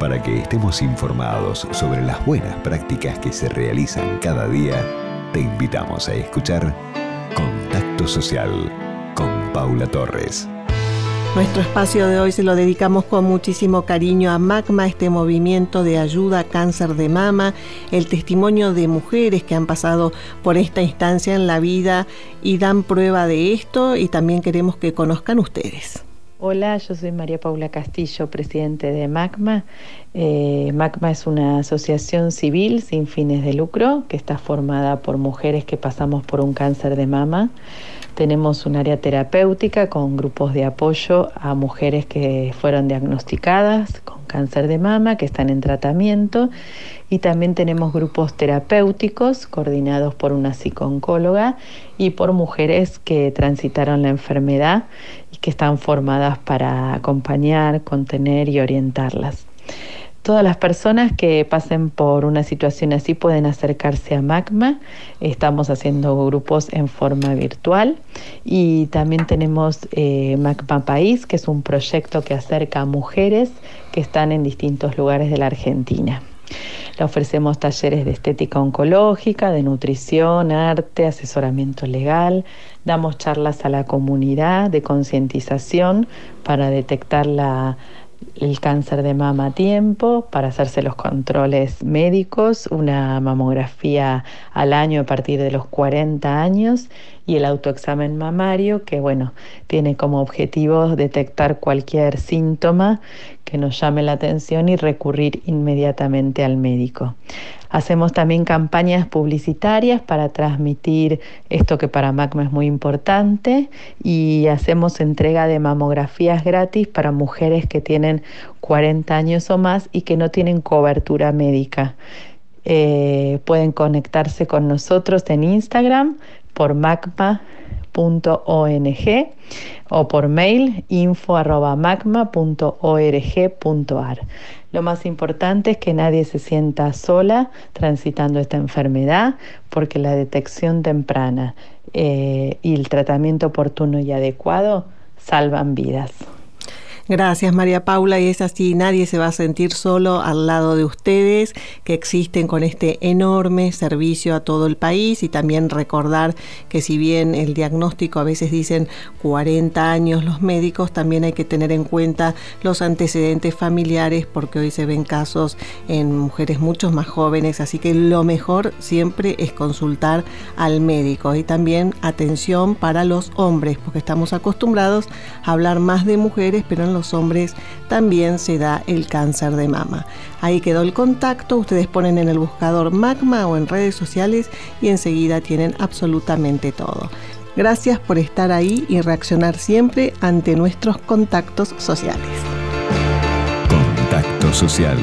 Para que estemos informados sobre las buenas prácticas que se realizan cada día, te invitamos a escuchar Contacto Social con Paula Torres. Nuestro espacio de hoy se lo dedicamos con muchísimo cariño a MACMA, este movimiento de ayuda a cáncer de mama, el testimonio de mujeres que han pasado por esta instancia en la vida y dan prueba de esto y también queremos que conozcan ustedes. Hola, yo soy María Paula Castillo, presidente de MACMA. Eh, MACMA es una asociación civil sin fines de lucro que está formada por mujeres que pasamos por un cáncer de mama. Tenemos un área terapéutica con grupos de apoyo a mujeres que fueron diagnosticadas con cáncer de mama, que están en tratamiento. Y también tenemos grupos terapéuticos coordinados por una psicooncóloga y por mujeres que transitaron la enfermedad que están formadas para acompañar, contener y orientarlas. Todas las personas que pasen por una situación así pueden acercarse a Magma. Estamos haciendo grupos en forma virtual y también tenemos eh, Magma País, que es un proyecto que acerca a mujeres que están en distintos lugares de la Argentina. Le ofrecemos talleres de estética oncológica, de nutrición, arte, asesoramiento legal. Damos charlas a la comunidad de concientización para detectar la el cáncer de mama a tiempo, para hacerse los controles médicos, una mamografía al año a partir de los 40 años y el autoexamen mamario que bueno, tiene como objetivo detectar cualquier síntoma que nos llame la atención y recurrir inmediatamente al médico. Hacemos también campañas publicitarias para transmitir esto que para MACMA es muy importante y hacemos entrega de mamografías gratis para mujeres que tienen 40 años o más y que no tienen cobertura médica. Eh, pueden conectarse con nosotros en Instagram por macma.ong o por mail info.magma.org.ar. Lo más importante es que nadie se sienta sola transitando esta enfermedad porque la detección temprana eh, y el tratamiento oportuno y adecuado salvan vidas. Gracias María Paula. Y es así, nadie se va a sentir solo al lado de ustedes que existen con este enorme servicio a todo el país. Y también recordar que si bien el diagnóstico a veces dicen 40 años los médicos, también hay que tener en cuenta los antecedentes familiares porque hoy se ven casos en mujeres mucho más jóvenes, así que lo mejor siempre es consultar al médico. Y también atención para los hombres porque estamos acostumbrados a hablar más de mujeres, pero en los hombres también se da el cáncer de mama. Ahí quedó el contacto, ustedes ponen en el buscador Magma o en redes sociales y enseguida tienen absolutamente todo. Gracias por estar ahí y reaccionar siempre ante nuestros contactos sociales. Contacto social